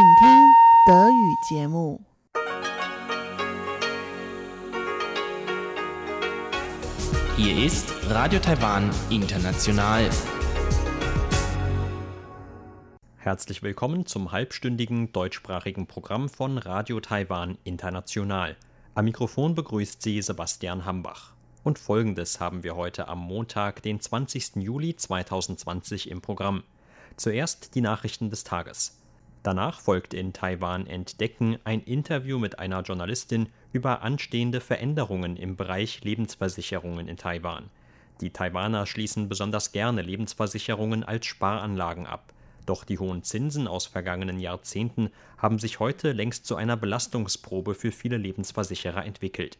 请听德语节目。Hier ist Radio Taiwan International. Herzlich willkommen zum halbstündigen deutschsprachigen Programm von Radio Taiwan International. Am Mikrofon begrüßt Sie Sebastian Hambach. Und folgendes haben wir heute am Montag, den 20. Juli 2020 im Programm. Zuerst die Nachrichten des Tages. Danach folgt in Taiwan Entdecken ein Interview mit einer Journalistin über anstehende Veränderungen im Bereich Lebensversicherungen in Taiwan. Die Taiwaner schließen besonders gerne Lebensversicherungen als Sparanlagen ab. Doch die hohen Zinsen aus vergangenen Jahrzehnten haben sich heute längst zu einer Belastungsprobe für viele Lebensversicherer entwickelt.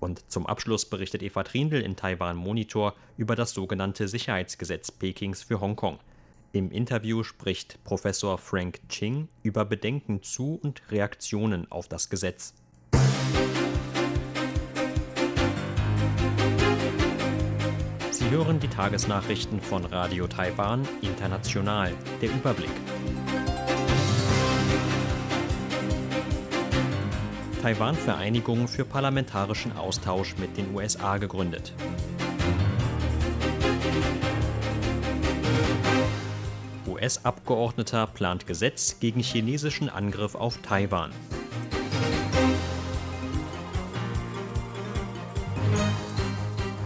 Und zum Abschluss berichtet Eva Trindl in Taiwan Monitor über das sogenannte Sicherheitsgesetz Pekings für Hongkong. Im Interview spricht Professor Frank Ching über Bedenken zu und Reaktionen auf das Gesetz. Sie hören die Tagesnachrichten von Radio Taiwan International. Der Überblick. Taiwan-Vereinigung für parlamentarischen Austausch mit den USA gegründet. US-Abgeordneter plant Gesetz gegen chinesischen Angriff auf Taiwan.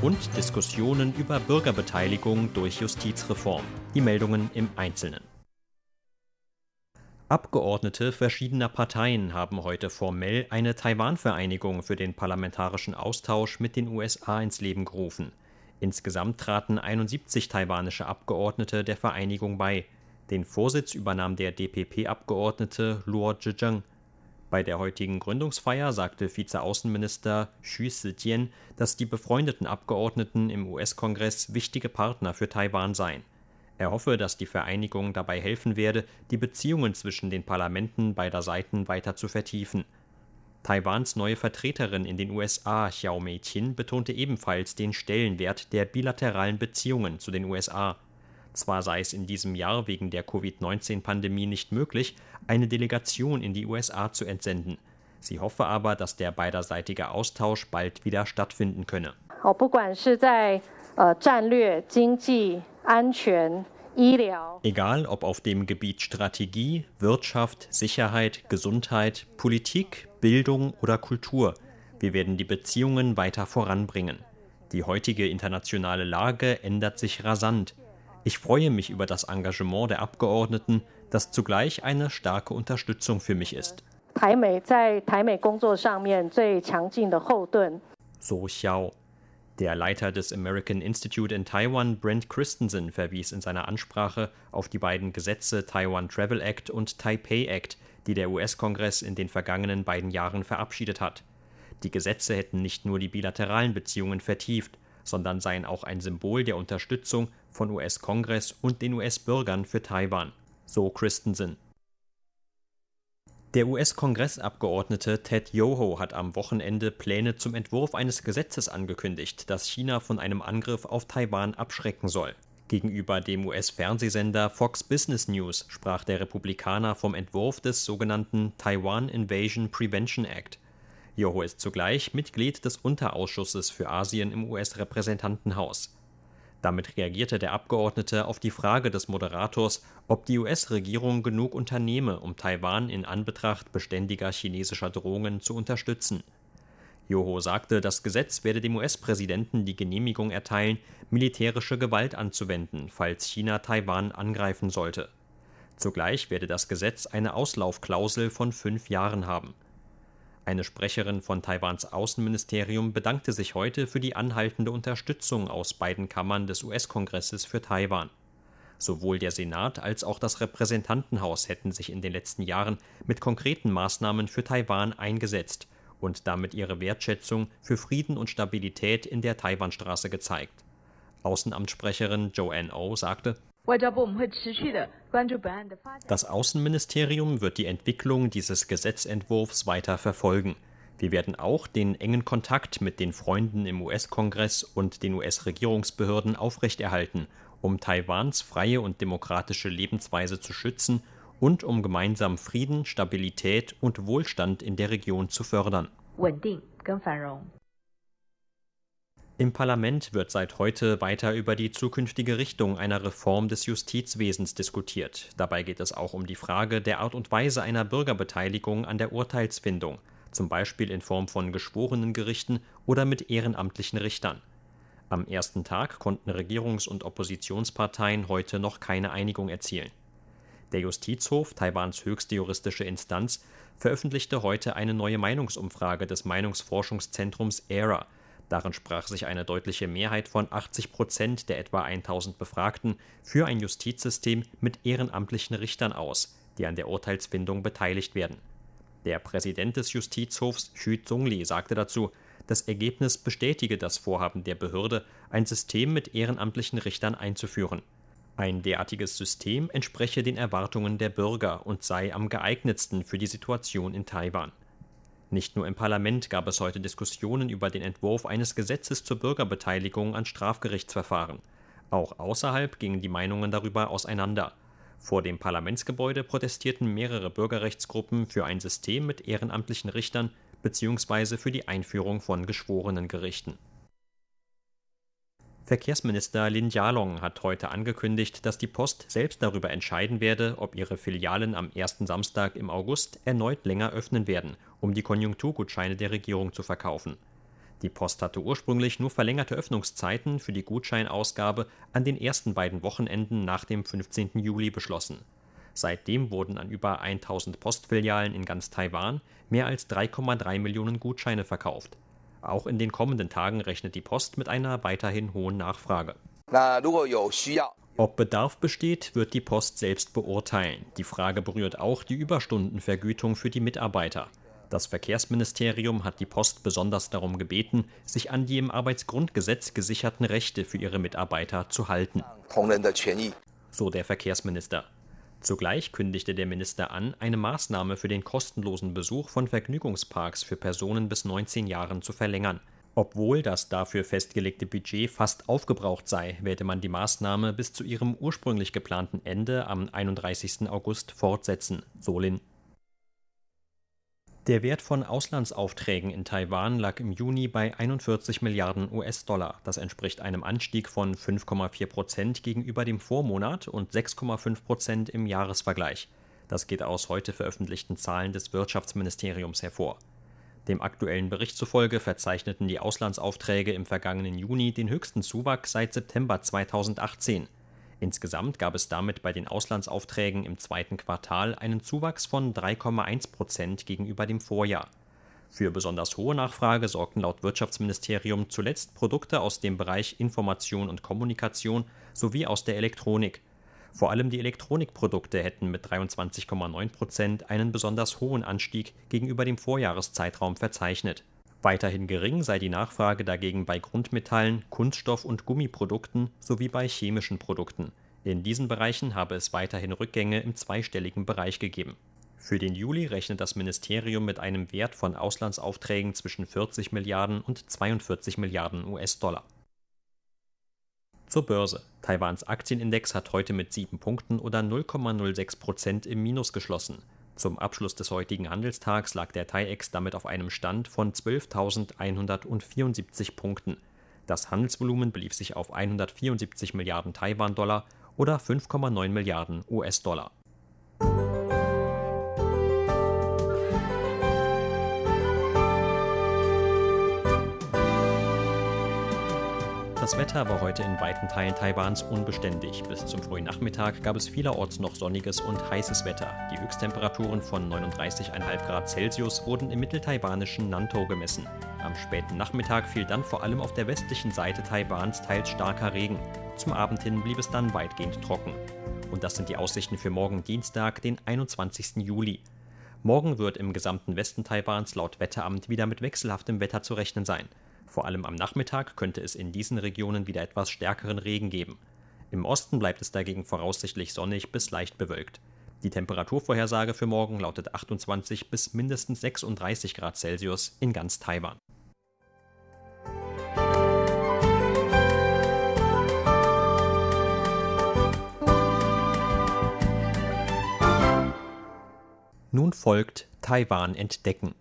Und Diskussionen über Bürgerbeteiligung durch Justizreform. Die Meldungen im Einzelnen. Abgeordnete verschiedener Parteien haben heute formell eine Taiwan-Vereinigung für den parlamentarischen Austausch mit den USA ins Leben gerufen. Insgesamt traten 71 taiwanische Abgeordnete der Vereinigung bei. Den Vorsitz übernahm der DPP-Abgeordnete Luo Zhejiang. Bei der heutigen Gründungsfeier sagte Vizeaußenminister Xu Zijian, dass die befreundeten Abgeordneten im US-Kongress wichtige Partner für Taiwan seien. Er hoffe, dass die Vereinigung dabei helfen werde, die Beziehungen zwischen den Parlamenten beider Seiten weiter zu vertiefen. Taiwans neue Vertreterin in den USA, Xiao Mei-Qin, betonte ebenfalls den Stellenwert der bilateralen Beziehungen zu den USA. Zwar sei es in diesem Jahr wegen der Covid-19-Pandemie nicht möglich, eine Delegation in die USA zu entsenden. Sie hoffe aber, dass der beiderseitige Austausch bald wieder stattfinden könne. Egal ob auf dem Gebiet Strategie, Wirtschaft, Sicherheit, Gesundheit, Politik, Bildung oder Kultur, wir werden die Beziehungen weiter voranbringen. Die heutige internationale Lage ändert sich rasant. Ich freue mich über das Engagement der Abgeordneten, das zugleich eine starke Unterstützung für mich ist. So Xiao. Der Leiter des American Institute in Taiwan, Brent Christensen, verwies in seiner Ansprache auf die beiden Gesetze Taiwan Travel Act und Taipei Act, die der US-Kongress in den vergangenen beiden Jahren verabschiedet hat. Die Gesetze hätten nicht nur die bilateralen Beziehungen vertieft, sondern seien auch ein Symbol der Unterstützung von US-Kongress und den US-Bürgern für Taiwan. So Christensen. Der US-Kongressabgeordnete Ted Yoho hat am Wochenende Pläne zum Entwurf eines Gesetzes angekündigt, das China von einem Angriff auf Taiwan abschrecken soll. Gegenüber dem US-Fernsehsender Fox Business News sprach der Republikaner vom Entwurf des sogenannten Taiwan Invasion Prevention Act. Yoho ist zugleich Mitglied des Unterausschusses für Asien im US-Repräsentantenhaus. Damit reagierte der Abgeordnete auf die Frage des Moderators, ob die US-Regierung genug unternehme, um Taiwan in Anbetracht beständiger chinesischer Drohungen zu unterstützen. Joho sagte, das Gesetz werde dem US-Präsidenten die Genehmigung erteilen, militärische Gewalt anzuwenden, falls China Taiwan angreifen sollte. Zugleich werde das Gesetz eine Auslaufklausel von fünf Jahren haben. Eine Sprecherin von Taiwans Außenministerium bedankte sich heute für die anhaltende Unterstützung aus beiden Kammern des US-Kongresses für Taiwan. Sowohl der Senat als auch das Repräsentantenhaus hätten sich in den letzten Jahren mit konkreten Maßnahmen für Taiwan eingesetzt und damit ihre Wertschätzung für Frieden und Stabilität in der Taiwanstraße gezeigt. Außenamtssprecherin Joanne O sagte, 外交部我们会持续的关注本案的发展。 Das Außenministerium wird die Entwicklung dieses Gesetzentwurfs weiter verfolgen. Wir werden auch den engen Kontakt mit den Freunden im US-Kongress und den US-Regierungsbehörden aufrechterhalten, um Taiwans freie und demokratische Lebensweise zu schützen und um gemeinsam Frieden, Stabilität und Wohlstand in der Region zu fördern. 稳定跟繁荣。 Im Parlament wird seit heute weiter über die zukünftige Richtung einer Reform des Justizwesens diskutiert. Dabei geht es auch um die Frage der Art und Weise einer Bürgerbeteiligung an der Urteilsfindung, zum Beispiel in Form von Geschworenengerichten oder mit ehrenamtlichen Richtern. Am ersten Tag konnten Regierungs- und Oppositionsparteien heute noch keine Einigung erzielen. Der Justizhof, Taiwans höchste juristische Instanz, veröffentlichte heute eine neue Meinungsumfrage des Meinungsforschungszentrums ERA. Darin sprach sich eine deutliche Mehrheit von 80 Prozent der etwa 1000 Befragten für ein Justizsystem mit ehrenamtlichen Richtern aus, die an der Urteilsfindung beteiligt werden. Der Präsident des Justizhofs, Xu Zhongli, sagte dazu, das Ergebnis bestätige das Vorhaben der Behörde, ein System mit ehrenamtlichen Richtern einzuführen. Ein derartiges System entspreche den Erwartungen der Bürger und sei am geeignetsten für die Situation in Taiwan. Nicht nur im Parlament gab es heute Diskussionen über den Entwurf eines Gesetzes zur Bürgerbeteiligung an Strafgerichtsverfahren. Auch außerhalb gingen die Meinungen darüber auseinander. Vor dem Parlamentsgebäude protestierten mehrere Bürgerrechtsgruppen für ein System mit ehrenamtlichen Richtern bzw. für die Einführung von Geschworenengerichten. Verkehrsminister Lin Jialong hat heute angekündigt, dass die Post selbst darüber entscheiden werde, ob ihre Filialen am ersten Samstag im August erneut länger öffnen werden, um die Konjunkturgutscheine der Regierung zu verkaufen. Die Post hatte ursprünglich nur verlängerte Öffnungszeiten für die Gutscheinausgabe an den ersten beiden Wochenenden nach dem 15. Juli beschlossen. Seitdem wurden an über 1000 Postfilialen in ganz Taiwan mehr als 3,3 Millionen Gutscheine verkauft. Auch in den kommenden Tagen rechnet die Post mit einer weiterhin hohen Nachfrage. Ob Bedarf besteht, wird die Post selbst beurteilen. Die Frage berührt auch die Überstundenvergütung für die Mitarbeiter. Das Verkehrsministerium hat die Post besonders darum gebeten, sich an die im Arbeitsgrundgesetz gesicherten Rechte für ihre Mitarbeiter zu halten. So der Verkehrsminister. Zugleich kündigte der Minister an, eine Maßnahme für den kostenlosen Besuch von Vergnügungsparks für Personen bis 19 Jahren zu verlängern. Obwohl das dafür festgelegte Budget fast aufgebraucht sei, werde man die Maßnahme bis zu ihrem ursprünglich geplanten Ende am 31. August fortsetzen, Solin. Der Wert von Auslandsaufträgen in Taiwan lag im Juni bei 41 Milliarden US-Dollar. Das entspricht einem Anstieg von 5,4 Prozent gegenüber dem Vormonat und 6,5 Prozent im Jahresvergleich. Das geht aus heute veröffentlichten Zahlen des Wirtschaftsministeriums hervor. Dem aktuellen Bericht zufolge verzeichneten die Auslandsaufträge im vergangenen Juni den höchsten Zuwachs seit September 2018. Insgesamt gab es damit bei den Auslandsaufträgen im zweiten Quartal einen Zuwachs von 3,1 Prozent gegenüber dem Vorjahr. Für besonders hohe Nachfrage sorgten laut Wirtschaftsministerium zuletzt Produkte aus dem Bereich Information und Kommunikation sowie aus der Elektronik. Vor allem die Elektronikprodukte hätten mit 23,9 Prozent einen besonders hohen Anstieg gegenüber dem Vorjahreszeitraum verzeichnet. Weiterhin gering sei die Nachfrage dagegen bei Grundmetallen, Kunststoff- und Gummiprodukten sowie bei chemischen Produkten. In diesen Bereichen habe es weiterhin Rückgänge im zweistelligen Bereich gegeben. Für den Juli rechnet das Ministerium mit einem Wert von Auslandsaufträgen zwischen 40 Milliarden und 42 Milliarden US-Dollar. Zur Börse. Taiwans Aktienindex hat heute mit sieben Punkten oder 0,06 Prozent im Minus geschlossen. Zum Abschluss des heutigen Handelstags lag der TAIEX damit auf einem Stand von 12.174 Punkten. Das Handelsvolumen belief sich auf 174 Milliarden Taiwan-Dollar oder 5,9 Milliarden US-Dollar. Das Wetter war heute in weiten Teilen Taiwans unbeständig. Bis zum frühen Nachmittag gab es vielerorts noch sonniges und heißes Wetter. Die Höchsttemperaturen von 39,5 Grad Celsius wurden im mitteltaiwanischen Nantou gemessen. Am späten Nachmittag fiel dann vor allem auf der westlichen Seite Taiwans teils starker Regen. Zum Abend hin blieb es dann weitgehend trocken. Und das sind die Aussichten für morgen Dienstag, den 21. Juli. Morgen wird im gesamten Westen Taiwans laut Wetteramt wieder mit wechselhaftem Wetter zu rechnen sein. Vor allem am Nachmittag könnte es in diesen Regionen wieder etwas stärkeren Regen geben. Im Osten bleibt es dagegen voraussichtlich sonnig bis leicht bewölkt. Die Temperaturvorhersage für morgen lautet 28 bis mindestens 36 Grad Celsius in ganz Taiwan. Nun folgt Taiwan entdecken.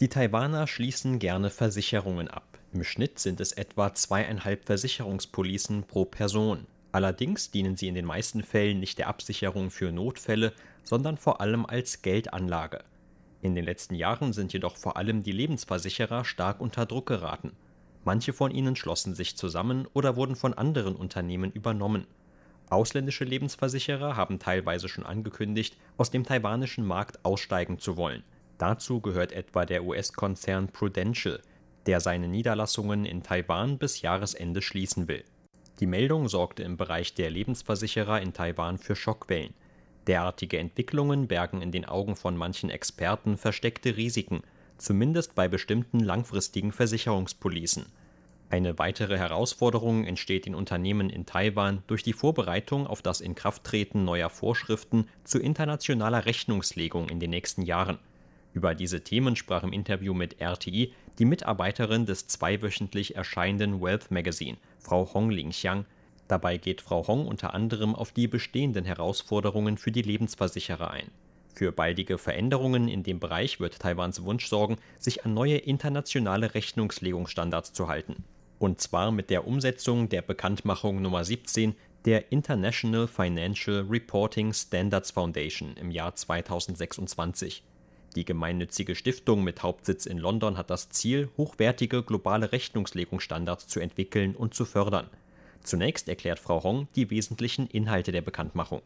Die Taiwaner schließen gerne Versicherungen ab. Im Schnitt sind es etwa zweieinhalb Versicherungspolicen pro Person. Allerdings dienen sie in den meisten Fällen nicht der Absicherung für Notfälle, sondern vor allem als Geldanlage. In den letzten Jahren sind jedoch vor allem die Lebensversicherer stark unter Druck geraten. Manche von ihnen schlossen sich zusammen oder wurden von anderen Unternehmen übernommen. Ausländische Lebensversicherer haben teilweise schon angekündigt, aus dem taiwanischen Markt aussteigen zu wollen. Dazu gehört etwa der US-Konzern Prudential, der seine Niederlassungen in Taiwan bis Jahresende schließen will. Die Meldung sorgte im Bereich der Lebensversicherer in Taiwan für Schockwellen. Derartige Entwicklungen bergen in den Augen von manchen Experten versteckte Risiken, zumindest bei bestimmten langfristigen Versicherungspolicen. Eine weitere Herausforderung entsteht den Unternehmen in Taiwan durch die Vorbereitung auf das Inkrafttreten neuer Vorschriften zu internationaler Rechnungslegung in den nächsten Jahren. Über diese Themen sprach im Interview mit RTI die Mitarbeiterin des zweiwöchentlich erscheinenden Wealth Magazine, Frau Hong Lingxiang. Dabei geht Frau Hong unter anderem auf die bestehenden Herausforderungen für die Lebensversicherer ein. Für baldige Veränderungen in dem Bereich wird Taiwans Wunsch sorgen, sich an neue internationale Rechnungslegungsstandards zu halten. Und zwar mit der Umsetzung der Bekanntmachung Nummer 17 der International Financial Reporting Standards Foundation im Jahr 2026. Die gemeinnützige Stiftung mit Hauptsitz in London hat das Ziel, hochwertige globale Rechnungslegungsstandards zu entwickeln und zu fördern. Zunächst erklärt Frau Hong die wesentlichen Inhalte der Bekanntmachung.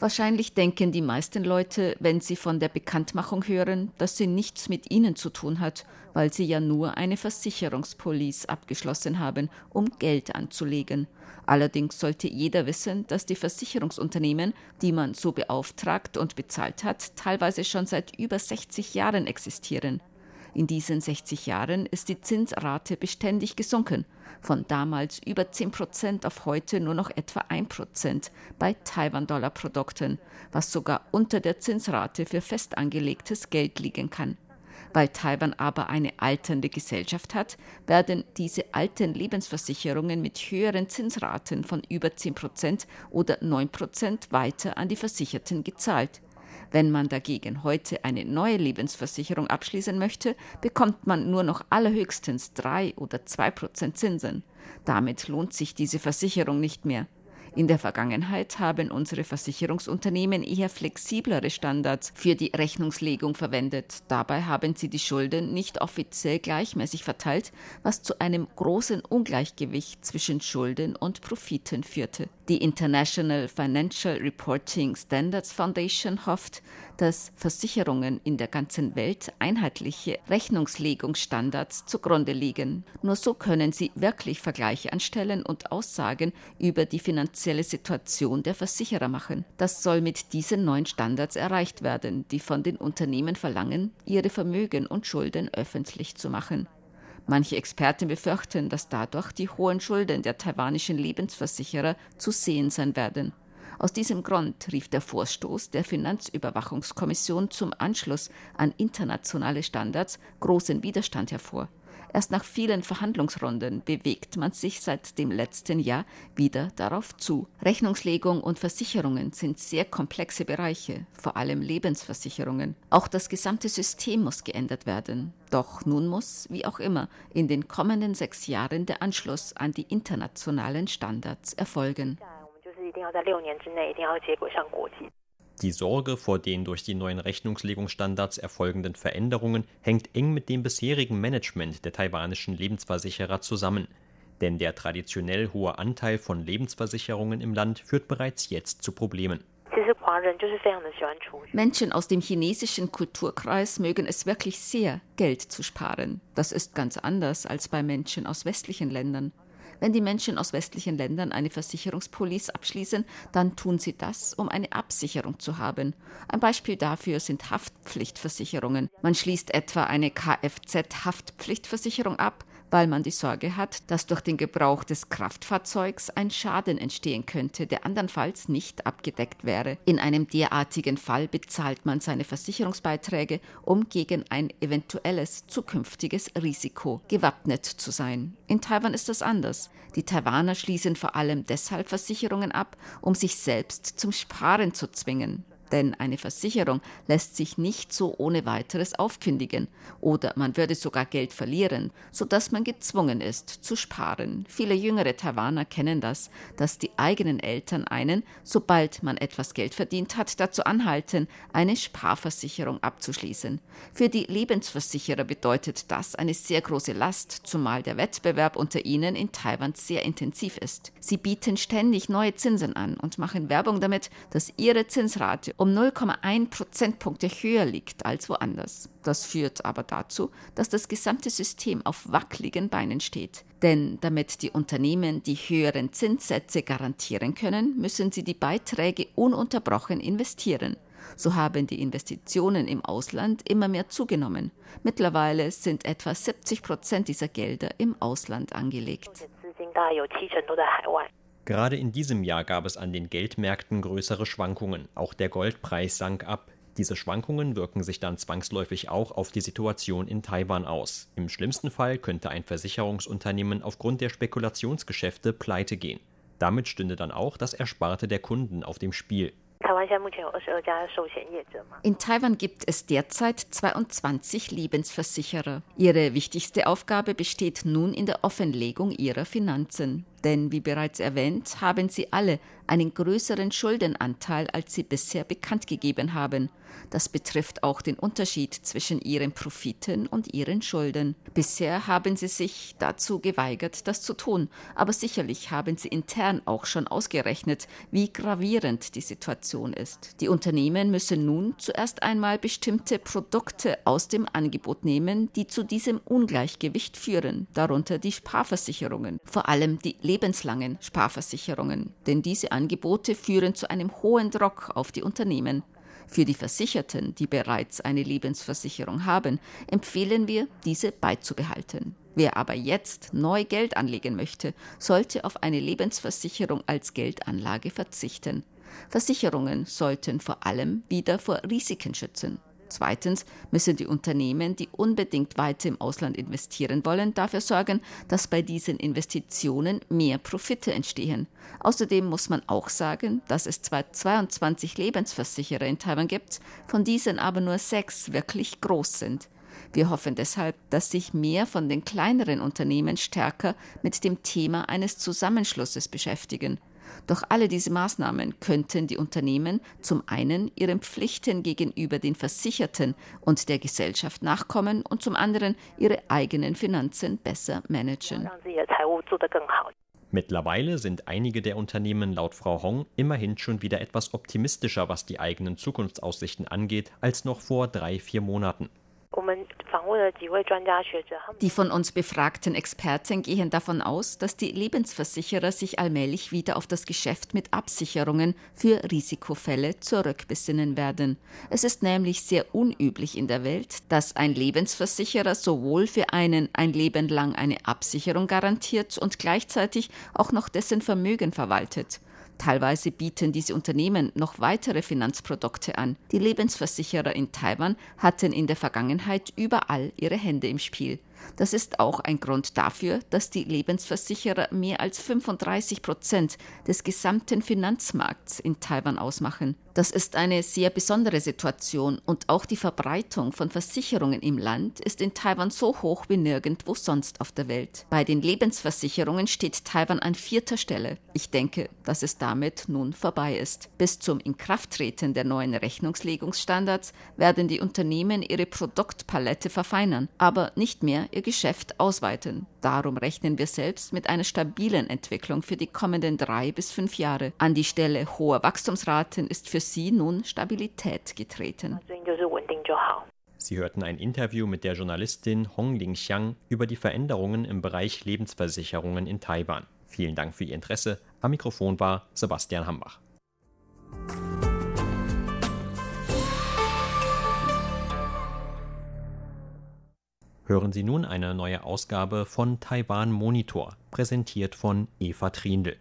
Wahrscheinlich denken die meisten Leute, wenn sie von der Bekanntmachung hören, dass sie nichts mit ihnen zu tun hat, weil sie ja nur eine Versicherungspolice abgeschlossen haben, um Geld anzulegen. Allerdings sollte jeder wissen, dass die Versicherungsunternehmen, die man so beauftragt und bezahlt hat, teilweise schon seit über 60 Jahren existieren. In diesen 60 Jahren ist die Zinsrate beständig gesunken, von damals über 10 Prozent auf heute nur noch etwa 1 Prozent bei Taiwan-Dollar-Produkten, was sogar unter der Zinsrate für fest angelegtes Geld liegen kann. Weil Taiwan aber eine alternde Gesellschaft hat, werden diese alten Lebensversicherungen mit höheren Zinsraten von über 10 Prozent oder 9 Prozent weiter an die Versicherten gezahlt. Wenn man dagegen heute eine neue Lebensversicherung abschließen möchte, bekommt man nur noch allerhöchstens 3 oder 2 Prozent Zinsen. Damit lohnt sich diese Versicherung nicht mehr. In der Vergangenheit haben unsere Versicherungsunternehmen eher flexiblere Standards für die Rechnungslegung verwendet. Dabei haben sie die Schulden nicht offiziell gleichmäßig verteilt, was zu einem großen Ungleichgewicht zwischen Schulden und Profiten führte. Die International Financial Reporting Standards Foundation hofft, dass Versicherungen in der ganzen Welt einheitliche Rechnungslegungsstandards zugrunde liegen. Nur so können sie wirklich Vergleiche anstellen und Aussagen über die finanzielle Situation der Versicherer machen. Das soll mit diesen neuen Standards erreicht werden, die von den Unternehmen verlangen, ihre Vermögen und Schulden öffentlich zu machen. Manche Experten befürchten, dass dadurch die hohen Schulden der taiwanischen Lebensversicherer zu sehen sein werden. Aus diesem Grund rief der Vorstoß der Finanzüberwachungskommission zum Anschluss an internationale Standards großen Widerstand hervor. Erst nach vielen Verhandlungsrunden bewegt man sich seit dem letzten Jahr wieder darauf zu. Rechnungslegung und Versicherungen sind sehr komplexe Bereiche, vor allem Lebensversicherungen. Auch das gesamte System muss geändert werden. Doch nun muss, wie auch immer, in den kommenden sechs Jahren der Anschluss an die internationalen Standards erfolgen. Die Sorge vor den durch die neuen Rechnungslegungsstandards erfolgenden Veränderungen hängt eng mit dem bisherigen Management der taiwanischen Lebensversicherer zusammen. Denn der traditionell hohe Anteil von Lebensversicherungen im Land führt bereits jetzt zu Problemen. Menschen aus dem chinesischen Kulturkreis mögen es wirklich sehr, Geld zu sparen. Das ist ganz anders als bei Menschen aus westlichen Ländern. Wenn die Menschen aus westlichen Ländern eine Versicherungspolice abschließen, dann tun sie das, um eine Absicherung zu haben. Ein Beispiel dafür sind Haftpflichtversicherungen. Man schließt etwa eine Kfz-Haftpflichtversicherung ab, weil man die Sorge hat, dass durch den Gebrauch des Kraftfahrzeugs ein Schaden entstehen könnte, der andernfalls nicht abgedeckt wäre. In einem derartigen Fall bezahlt man seine Versicherungsbeiträge, um gegen ein eventuelles zukünftiges Risiko gewappnet zu sein. In Taiwan ist das anders. Die Taiwaner schließen vor allem deshalb Versicherungen ab, um sich selbst zum Sparen zu zwingen. Denn eine Versicherung lässt sich nicht so ohne weiteres aufkündigen oder man würde sogar Geld verlieren, sodass man gezwungen ist zu sparen. Viele jüngere Taiwaner kennen das, dass die eigenen Eltern einen, sobald man etwas Geld verdient hat, dazu anhalten, eine Sparversicherung abzuschließen. Für die Lebensversicherer bedeutet das eine sehr große Last, zumal der Wettbewerb unter ihnen in Taiwan sehr intensiv ist. Sie bieten ständig neue Zinsen an und machen Werbung damit, dass ihre Zinsrate um 0,1 Prozentpunkte höher liegt als woanders. Das führt aber dazu, dass das gesamte System auf wackeligen Beinen steht. Denn damit die Unternehmen die höheren Zinssätze garantieren können, müssen sie die Beiträge ununterbrochen investieren. So haben die Investitionen im Ausland immer mehr zugenommen. Mittlerweile sind etwa 70 Prozent dieser Gelder im Ausland angelegt. Gerade in diesem Jahr gab es an den Geldmärkten größere Schwankungen. Auch der Goldpreis sank ab. Diese Schwankungen wirken sich dann zwangsläufig auch auf die Situation in Taiwan aus. Im schlimmsten Fall könnte ein Versicherungsunternehmen aufgrund der Spekulationsgeschäfte pleite gehen. Damit stünde dann auch das Ersparte der Kunden auf dem Spiel. In Taiwan gibt es derzeit 22 Lebensversicherer. Ihre wichtigste Aufgabe besteht nun in der Offenlegung ihrer Finanzen. Denn wie bereits erwähnt, haben sie alle einen größeren Schuldenanteil, als sie bisher bekannt gegeben haben. Das betrifft auch den Unterschied zwischen ihren Profiten und ihren Schulden. Bisher haben sie sich dazu geweigert, das zu tun, aber sicherlich haben sie intern auch schon ausgerechnet, wie gravierend die Situation ist. Die Unternehmen müssen nun zuerst einmal bestimmte Produkte aus dem Angebot nehmen, die zu diesem Ungleichgewicht führen, darunter die Sparversicherungen, vor allem die lebenslangen Sparversicherungen, denn diese Angebote führen zu einem hohen Druck auf die Unternehmen. Für die Versicherten, die bereits eine Lebensversicherung haben, empfehlen wir, diese beizubehalten. Wer aber jetzt neu Geld anlegen möchte, sollte auf eine Lebensversicherung als Geldanlage verzichten. Versicherungen sollten vor allem wieder vor Risiken schützen. Zweitens müssen die Unternehmen, die unbedingt weiter im Ausland investieren wollen, dafür sorgen, dass bei diesen Investitionen mehr Profite entstehen. Außerdem muss man auch sagen, dass es zwar 22 Lebensversicherer in Taiwan gibt, von diesen aber nur sechs wirklich groß sind. Wir hoffen deshalb, dass sich mehr von den kleineren Unternehmen stärker mit dem Thema eines Zusammenschlusses beschäftigen. Doch alle diese Maßnahmen könnten die Unternehmen zum einen ihren Pflichten gegenüber den Versicherten und der Gesellschaft nachkommen und zum anderen ihre eigenen Finanzen besser managen. Mittlerweile sind einige der Unternehmen laut Frau Hong immerhin schon wieder etwas optimistischer, was die eigenen Zukunftsaussichten angeht, als noch vor drei, vier Monaten. Die von uns befragten Experten gehen davon aus, dass die Lebensversicherer sich allmählich wieder auf das Geschäft mit Absicherungen für Risikofälle zurückbesinnen werden. Es ist nämlich sehr unüblich in der Welt, dass ein Lebensversicherer sowohl für einen ein Leben lang eine Absicherung garantiert und gleichzeitig auch noch dessen Vermögen verwaltet. Teilweise bieten diese Unternehmen noch weitere Finanzprodukte an. Die Lebensversicherer in Taiwan hatten in der Vergangenheit überall ihre Hände im Spiel. Das ist auch ein Grund dafür, dass die Lebensversicherer mehr als 35 Prozent des gesamten Finanzmarkts in Taiwan ausmachen. Das ist eine sehr besondere Situation und auch die Verbreitung von Versicherungen im Land ist in Taiwan so hoch wie nirgendwo sonst auf der Welt. Bei den Lebensversicherungen steht Taiwan an vierter Stelle. Ich denke, dass es damit nun vorbei ist. Bis zum Inkrafttreten der neuen Rechnungslegungsstandards werden die Unternehmen ihre Produktpalette verfeinern, aber nicht mehr ihr Geschäft ausweiten. Darum rechnen wir selbst mit einer stabilen Entwicklung für die kommenden drei bis fünf Jahre. An die Stelle hoher Wachstumsraten ist für sie nun Stabilität getreten. Sie hörten ein Interview mit der Journalistin Hong Lingxiang über die Veränderungen im Bereich Lebensversicherungen in Taiwan. Vielen Dank für Ihr Interesse. Am Mikrofon war Sebastian Hambach. Hören Sie nun eine neue Ausgabe von Taiwan Monitor, präsentiert von Eva Trindl.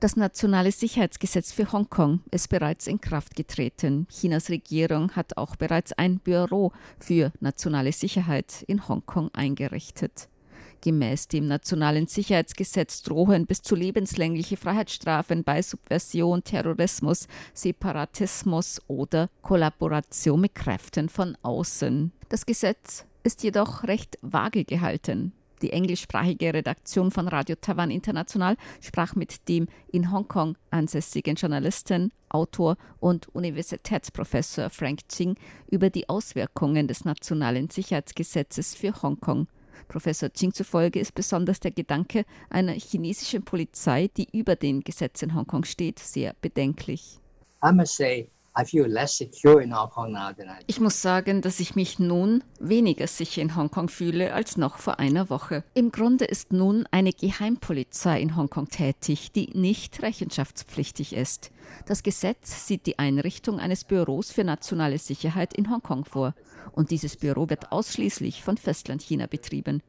Das nationale Sicherheitsgesetz für Hongkong ist bereits in Kraft getreten. Chinas Regierung hat auch bereits ein Büro für nationale Sicherheit in Hongkong eingerichtet. Gemäß dem nationalen Sicherheitsgesetz drohen bis zu lebenslängliche Freiheitsstrafen bei Subversion, Terrorismus, Separatismus oder Kollaboration mit Kräften von außen. Das Gesetz ist jedoch recht vage gehalten. Die englischsprachige Redaktion von Radio Taiwan International sprach mit dem in Hongkong ansässigen Journalisten, Autor und Universitätsprofessor Frank Ching über die Auswirkungen des nationalen Sicherheitsgesetzes für Hongkong. Professor Ching zufolge ist besonders der Gedanke einer chinesischen Polizei, die über den Gesetzen Hongkong steht, sehr bedenklich. I must say, ich muss sagen, dass ich mich nun weniger sicher in Hongkong fühle als noch vor einer Woche. Im Grunde ist nun eine Geheimpolizei in Hongkong tätig, die nicht rechenschaftspflichtig ist. Das Gesetz sieht die Einrichtung eines Büros für nationale Sicherheit in Hongkong vor. Und dieses Büro wird ausschließlich von Festlandchina betrieben.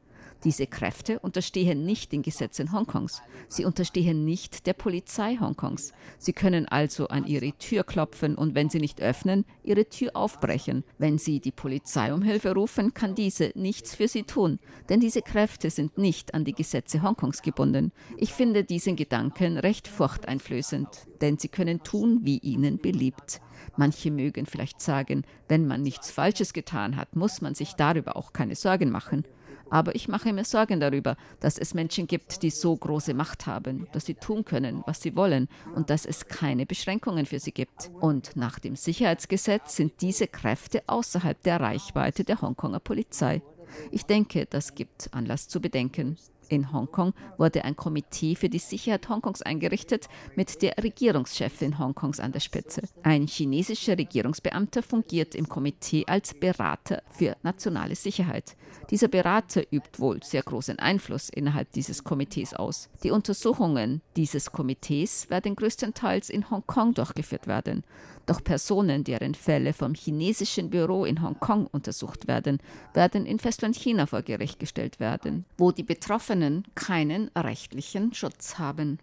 Diese Kräfte unterstehen nicht den Gesetzen Hongkongs. Sie unterstehen nicht der Polizei Hongkongs. Sie können also an ihre Tür klopfen und wenn sie nicht öffnen, ihre Tür aufbrechen. Wenn sie die Polizei um Hilfe rufen, kann diese nichts für sie tun, denn diese Kräfte sind nicht an die Gesetze Hongkongs gebunden. Ich finde diesen Gedanken recht furchteinflößend, denn sie können tun, wie ihnen beliebt. Manche mögen vielleicht sagen, wenn man nichts Falsches getan hat, muss man sich darüber auch keine Sorgen machen. Aber ich mache mir Sorgen darüber, dass es Menschen gibt, die so große Macht haben, dass sie tun können, was sie wollen und dass es keine Beschränkungen für sie gibt. Und nach dem Sicherheitsgesetz sind diese Kräfte außerhalb der Reichweite der Hongkonger Polizei. Ich denke, das gibt Anlass zu bedenken. In Hongkong wurde ein Komitee für die Sicherheit Hongkongs eingerichtet mit der Regierungschefin Hongkongs an der Spitze. Ein chinesischer Regierungsbeamter fungiert im Komitee als Berater für nationale Sicherheit. Dieser Berater übt wohl sehr großen Einfluss innerhalb dieses Komitees aus. Die Untersuchungen dieses Komitees werden größtenteils in Hongkong durchgeführt werden. Doch Personen, deren Fälle vom chinesischen Büro in Hongkong untersucht werden, werden in Festlandchina vor Gericht gestellt werden, wo die Betroffenen keinen rechtlichen Schutz haben.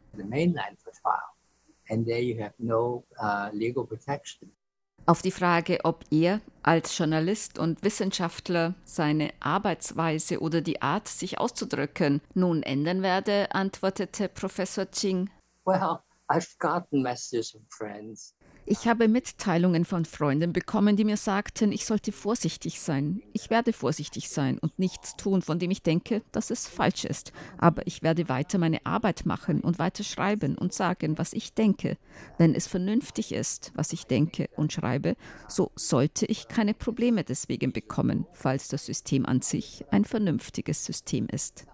Auf die Frage, ob er als Journalist und Wissenschaftler seine Arbeitsweise oder die Art, sich auszudrücken, nun ändern werde, antwortete Professor Ching. Well, I've gotten messages from friends ich habe Mitteilungen von Freunden bekommen, die mir sagten, ich sollte vorsichtig sein. Ich werde vorsichtig sein und nichts tun, von dem ich denke, dass es falsch ist. Aber ich werde weiter meine Arbeit machen und weiter schreiben und sagen, was ich denke. Wenn es vernünftig ist, was ich denke und schreibe, so sollte ich keine Probleme deswegen bekommen, falls das System an sich ein vernünftiges System ist.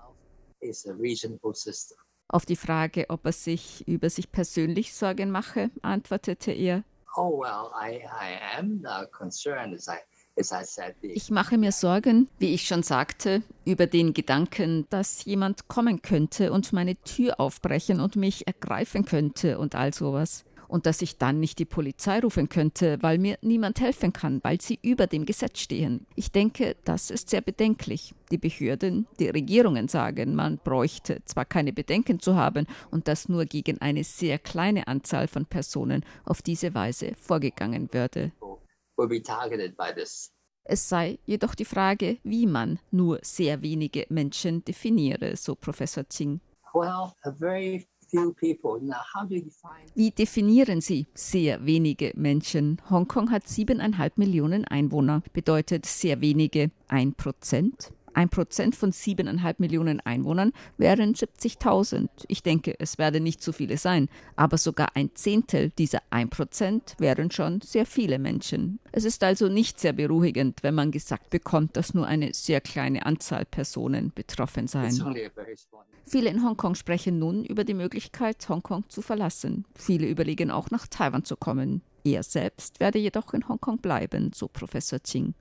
Auf die Frage, ob er sich über sich persönlich Sorgen mache, antwortete er, oh, well, I, I am concerned as I ich mache mir Sorgen, wie ich schon sagte, über den Gedanken, dass jemand kommen könnte und meine Tür aufbrechen und mich ergreifen könnte und all sowas und dass ich dann nicht die Polizei rufen könnte, weil mir niemand helfen kann, weil sie über dem Gesetz stehen. Ich denke, das ist sehr bedenklich. Die Behörden, die Regierungen sagen, man bräuchte zwar keine Bedenken zu haben und dass nur gegen eine sehr kleine Anzahl von Personen auf diese Weise vorgegangen würde. Es sei jedoch die Frage, wie man nur sehr wenige Menschen definiere, so Professor Ching. Well, a very wie definieren Sie sehr wenige Menschen? Hongkong hat siebeneinhalb Millionen Einwohner, bedeutet sehr wenige ein Prozent. Ein Prozent von siebeneinhalb Millionen Einwohnern wären 70.000. Ich denke, es werden nicht so viele sein, aber sogar ein Zehntel dieser ein Prozent wären schon sehr viele Menschen. Es ist also nicht sehr beruhigend, wenn man gesagt bekommt, dass nur eine sehr kleine Anzahl Personen betroffen seien. Viele in Hongkong sprechen nun über die Möglichkeit, Hongkong zu verlassen. Viele überlegen auch nach Taiwan zu kommen. Er selbst werde jedoch in Hongkong bleiben, so Professor Ching.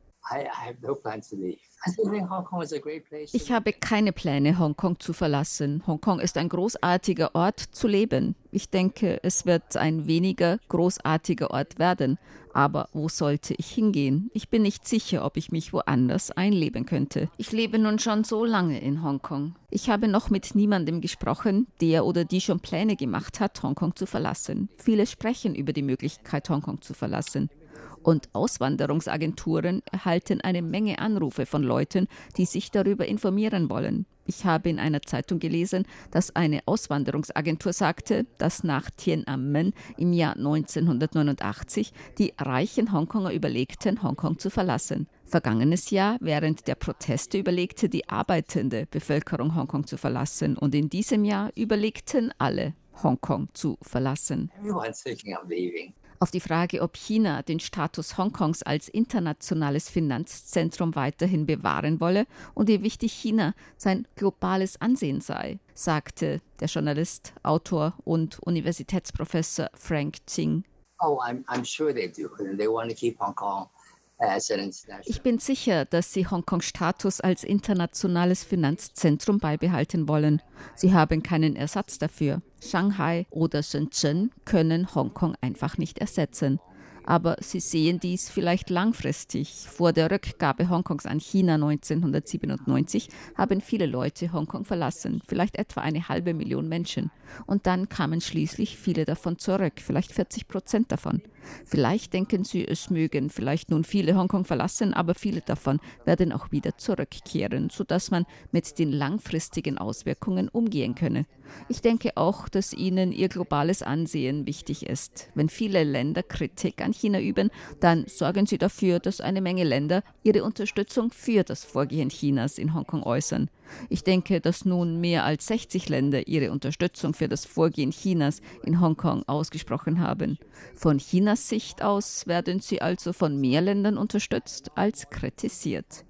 Ich habe keine Pläne, Hongkong zu verlassen. Hongkong ist ein großartiger Ort zu leben. Ich denke, es wird ein weniger großartiger Ort werden. Aber wo sollte ich hingehen? Ich bin nicht sicher, ob ich mich woanders einleben könnte. Ich lebe nun schon so lange in Hongkong. Ich habe noch mit niemandem gesprochen, der oder die schon Pläne gemacht hat, Hongkong zu verlassen. Viele sprechen über die Möglichkeit, Hongkong zu verlassen und Auswanderungsagenturen erhalten eine Menge Anrufe von Leuten, die sich darüber informieren wollen. Ich habe in einer Zeitung gelesen, dass eine Auswanderungsagentur sagte, dass nach Tiananmen im Jahr 1989 die reichen Hongkonger überlegten, Hongkong zu verlassen. Vergangenes Jahr, während der Proteste, überlegte die arbeitende Bevölkerung Hongkong zu verlassen und in diesem Jahr überlegten alle, Hongkong zu verlassen. Everyone's thinking of leaving. Auf die Frage, ob China den Status Hongkongs als internationales Finanzzentrum weiterhin bewahren wolle und wie wichtig China sein globales Ansehen sei, sagte der Journalist, Autor und Universitätsprofessor Frank Ching. Oh, I'm, I'm sure they do. They want to keep Hong Kong ich bin sicher, dass Sie Hongkongs Status als internationales Finanzzentrum beibehalten wollen. Sie haben keinen Ersatz dafür. Shanghai oder Shenzhen können Hongkong einfach nicht ersetzen aber sie sehen dies vielleicht langfristig. Vor der Rückgabe Hongkongs an China 1997 haben viele Leute Hongkong verlassen, vielleicht etwa eine halbe Million Menschen. Und dann kamen schließlich viele davon zurück, vielleicht 40 Prozent davon. Vielleicht denken sie, es mögen vielleicht nun viele Hongkong verlassen, aber viele davon werden auch wieder zurückkehren, sodass man mit den langfristigen Auswirkungen umgehen könne. Ich denke auch, dass ihnen ihr globales Ansehen wichtig ist. Wenn viele Länder Kritik an China üben, dann sorgen sie dafür, dass eine Menge Länder ihre Unterstützung für das Vorgehen Chinas in Hongkong äußern. Ich denke, dass nun mehr als 60 Länder ihre Unterstützung für das Vorgehen Chinas in Hongkong ausgesprochen haben. Von Chinas Sicht aus werden sie also von mehr Ländern unterstützt als kritisiert.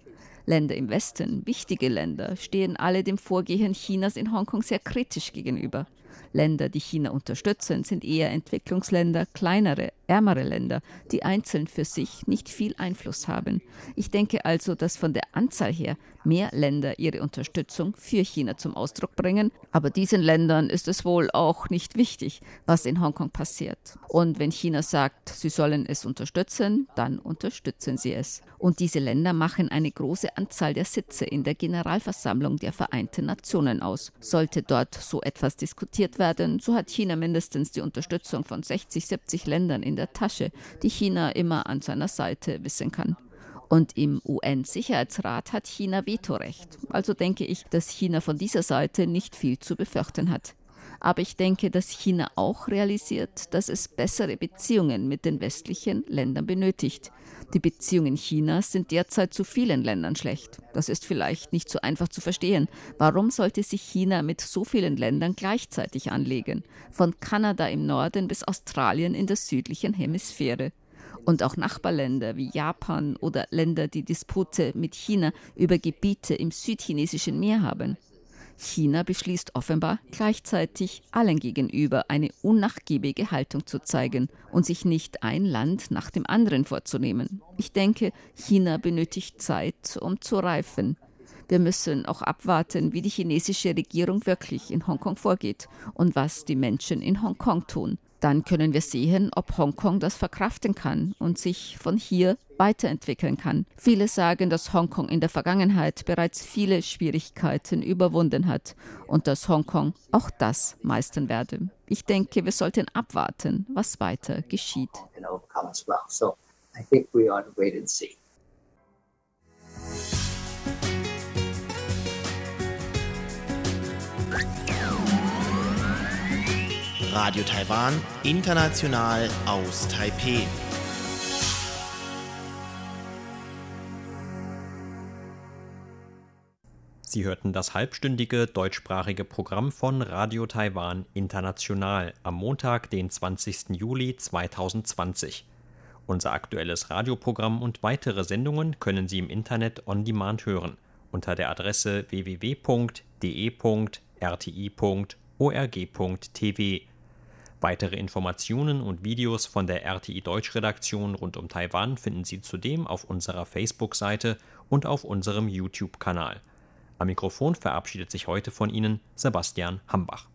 Länder im Westen, wichtige Länder, stehen alle dem Vorgehen Chinas in Hongkong sehr kritisch gegenüber. Länder, die China unterstützen, sind eher Entwicklungsländer, kleinere, ärmere Länder, die einzeln für sich nicht viel Einfluss haben. Ich denke also, dass von der Anzahl her mehr Länder ihre Unterstützung für China zum Ausdruck bringen, aber diesen Ländern ist es wohl auch nicht wichtig, was in Hongkong passiert. Und wenn China sagt, sie sollen es unterstützen, dann unterstützen sie es. Und diese Länder machen eine große Anzahl der Sitze in der Generalversammlung der Vereinten Nationen aus. Sollte dort so etwas diskutiert werden, so hat China mindestens die Unterstützung von 60, 70 Ländern in der Tasche, die China immer an seiner Seite wissen kann. Und im UN-Sicherheitsrat hat China Vetorecht. Also denke ich, dass China von dieser Seite nicht viel zu befürchten hat. Aber ich denke, dass China auch realisiert, dass es bessere Beziehungen mit den westlichen Ländern benötigt. Die Beziehungen Chinas sind derzeit zu vielen Ländern schlecht. Das ist vielleicht nicht so einfach zu verstehen. Warum sollte sich China mit so vielen Ländern gleichzeitig anlegen? Von Kanada im Norden bis Australien in der südlichen Hemisphäre. Und auch Nachbarländer wie Japan oder Länder, die Dispute mit China über Gebiete im südchinesischen Meer haben. China beschließt offenbar gleichzeitig allen gegenüber eine unnachgiebige Haltung zu zeigen und sich nicht ein Land nach dem anderen vorzunehmen. Ich denke, China benötigt Zeit, um zu reifen. Wir müssen auch abwarten, wie die chinesische Regierung wirklich in Hongkong vorgeht und was die Menschen in Hongkong tun. Dann können wir sehen, ob Hongkong das verkraften kann und sich von hier weiterentwickeln kann. Viele sagen, dass Hongkong in der Vergangenheit bereits viele Schwierigkeiten überwunden hat und dass Hongkong auch das meistern werde. Ich denke, wir sollten abwarten, was weiter geschieht. Radio Taiwan, international aus Taipeh. Sie hörten das halbstündige deutschsprachige Programm von Radio Taiwan International am Montag, den 20. Juli 2020. Unser aktuelles Radioprogramm und weitere Sendungen können Sie im Internet on demand hören unter der Adresse www.de.rti.org.tv Weitere Informationen und Videos von der RTI Deutschredaktion rund um Taiwan finden Sie zudem auf unserer Facebook-Seite und auf unserem YouTube-Kanal. Am Mikrofon verabschiedet sich heute von Ihnen Sebastian Hambach.